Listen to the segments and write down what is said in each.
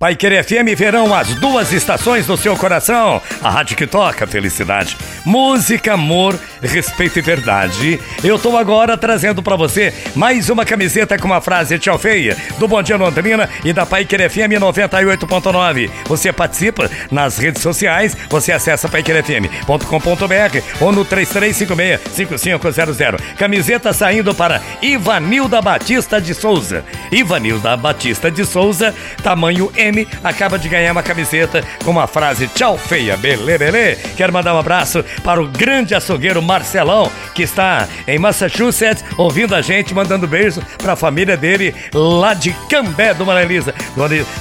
Pai Querer FM verão as duas estações do seu coração. A rádio que toca felicidade, música, amor, respeito e verdade. Eu tô agora trazendo para você mais uma camiseta com uma frase tchau feia do Bom Dia Londrina e da Pai Querer FM 98.9. Você participa nas redes sociais, você acessa paiquerefm.com.br ou no 3356-5500. Camiseta saindo para Ivanilda Batista de Souza. Ivanilda Batista de Souza, tamanho M acaba de ganhar uma camiseta com uma frase tchau feia, belê, belê. Quero mandar um abraço para o grande açougueiro Marcelão, que está em Massachusetts, ouvindo a gente, mandando beijo para a família dele lá de Cambé do Marelisa.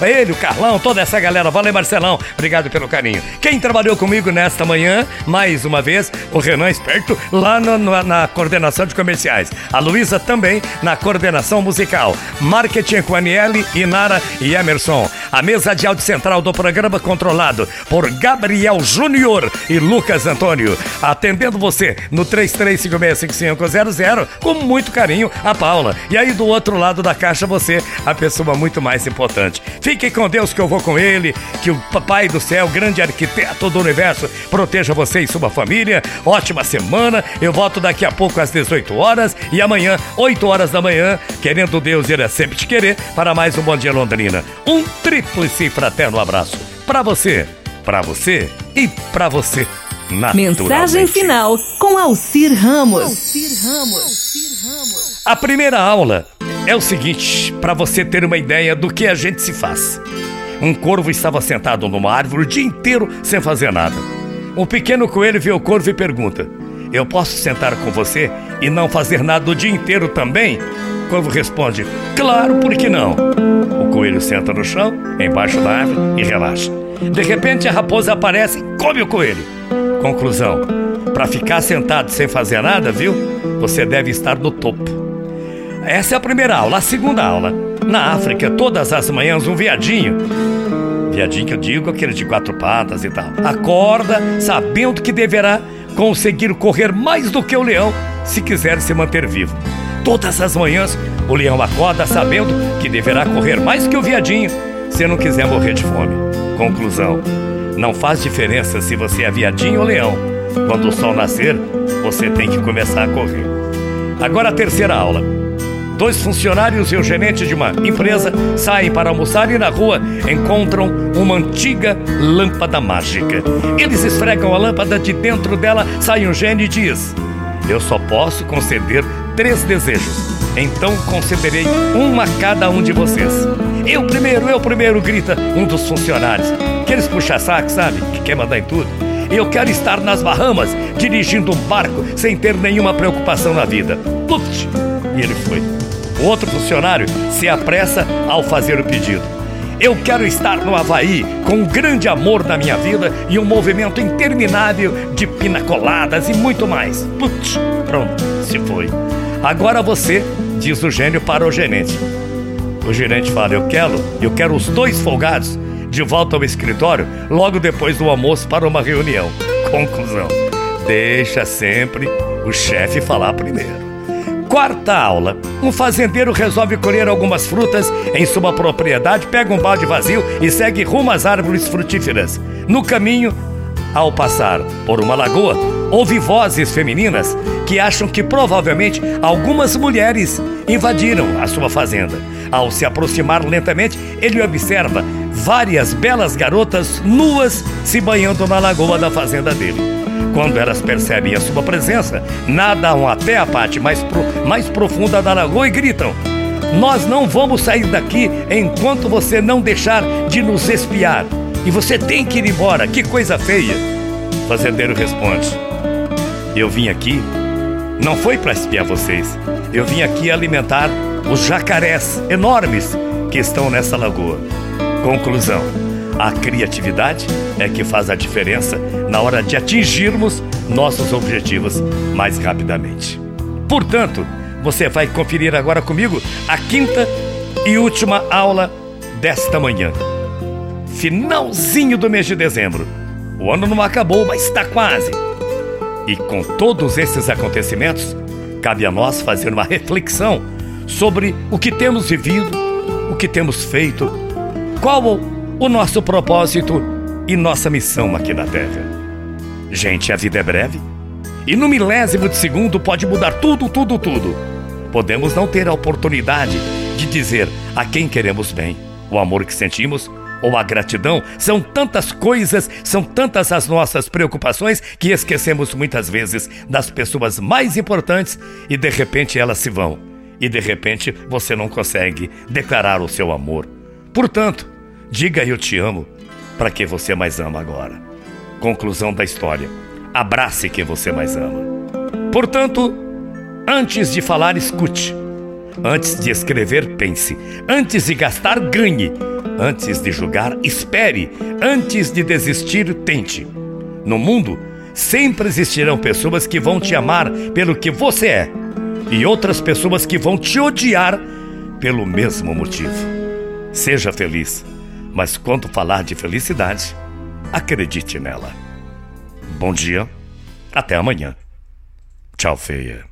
Ele, o Carlão, toda essa galera. Valeu, Marcelão. Obrigado pelo carinho. Quem trabalhou comigo nesta manhã, mais uma vez, o Renan Esperto, lá no, no, na coordenação de comerciais. A Luísa também na coordenação musical. Marketing com Aniele, Inara e Emerson. A mesa de áudio central do programa controlado por Gabriel Júnior e Lucas Antônio. Atendendo você no 33565500 com muito carinho, a Paula. E aí do outro lado da caixa você, a pessoa muito mais importante. Fique com Deus que eu vou com ele, que o Papai do Céu, grande arquiteto do universo, proteja você e sua família. Ótima semana. Eu volto daqui a pouco às 18 horas e amanhã, 8 horas da manhã, querendo Deus ele é sempre te querer, para mais um Bom Dia Londrina. Um tri tríplice e fraterno abraço para você, para você e para você. Mensagem final com Alcir Ramos. Alcir Ramos. A primeira aula é o seguinte, para você ter uma ideia do que a gente se faz. Um corvo estava sentado numa árvore o dia inteiro sem fazer nada. Um pequeno coelho vê o corvo e pergunta: Eu posso sentar com você e não fazer nada o dia inteiro também? Corvo responde: Claro, por que não? O coelho senta no chão, embaixo da árvore e relaxa. De repente a raposa aparece e come o coelho. Conclusão: para ficar sentado sem fazer nada, viu? Você deve estar no topo. Essa é a primeira aula. A segunda aula. Na África, todas as manhãs, um viadinho. Viadinho que eu digo, aquele de quatro patas e tal. Acorda sabendo que deverá conseguir correr mais do que o leão se quiser se manter vivo. Todas as manhãs, o leão acorda sabendo que deverá correr mais que o viadinho se não quiser morrer de fome. Conclusão: não faz diferença se você é viadinho ou leão. Quando o sol nascer, você tem que começar a correr. Agora a terceira aula. Dois funcionários e o gerente de uma empresa saem para almoçar e na rua encontram uma antiga lâmpada mágica. Eles esfregam a lâmpada, de dentro dela sai um gênio e diz: Eu só posso conceder três desejos. Então concederei um a cada um de vocês. Eu primeiro, eu primeiro, grita um dos funcionários. Aqueles puxa-saco, sabe? Que quer mandar em tudo. Eu quero estar nas Bahamas, dirigindo um barco, sem ter nenhuma preocupação na vida. Putz! E ele foi. O outro funcionário se apressa ao fazer o pedido. Eu quero estar no Havaí com um grande amor na minha vida e um movimento interminável de pinacoladas e muito mais. Putz, pronto, se foi. Agora você, diz o gênio para o gerente. O gerente fala: Eu quero, eu quero os dois folgados de volta ao escritório logo depois do almoço para uma reunião. Conclusão: deixa sempre o chefe falar primeiro. Quarta aula. Um fazendeiro resolve colher algumas frutas em sua propriedade, pega um balde vazio e segue rumo às árvores frutíferas. No caminho, ao passar por uma lagoa, ouve vozes femininas que acham que provavelmente algumas mulheres invadiram a sua fazenda. Ao se aproximar lentamente, ele observa várias belas garotas nuas se banhando na lagoa da fazenda dele. Quando elas percebem a sua presença, nadam até a parte mais, pro, mais profunda da lagoa e gritam: Nós não vamos sair daqui enquanto você não deixar de nos espiar. E você tem que ir embora, que coisa feia. O fazendeiro responde: Eu vim aqui, não foi para espiar vocês. Eu vim aqui alimentar os jacarés enormes que estão nessa lagoa. Conclusão: a criatividade é que faz a diferença na hora de atingirmos nossos objetivos mais rapidamente. Portanto, você vai conferir agora comigo a quinta e última aula desta manhã finalzinho do mês de dezembro. O ano não acabou, mas está quase. E com todos esses acontecimentos, cabe a nós fazer uma reflexão sobre o que temos vivido, o que temos feito, qual o nosso propósito e nossa missão aqui na Terra. Gente, a vida é breve e no milésimo de segundo pode mudar tudo, tudo, tudo. Podemos não ter a oportunidade de dizer a quem queremos bem, o amor que sentimos ou a gratidão. São tantas coisas, são tantas as nossas preocupações que esquecemos muitas vezes das pessoas mais importantes e de repente elas se vão. E de repente você não consegue declarar o seu amor. Portanto, Diga eu te amo para quem você mais ama agora. Conclusão da história: abrace quem você mais ama. Portanto, antes de falar, escute. Antes de escrever, pense. Antes de gastar, ganhe. Antes de julgar, espere. Antes de desistir, tente. No mundo, sempre existirão pessoas que vão te amar pelo que você é e outras pessoas que vão te odiar pelo mesmo motivo. Seja feliz mas quando falar de felicidade, acredite nela. Bom dia, até amanhã. Tchau, feia.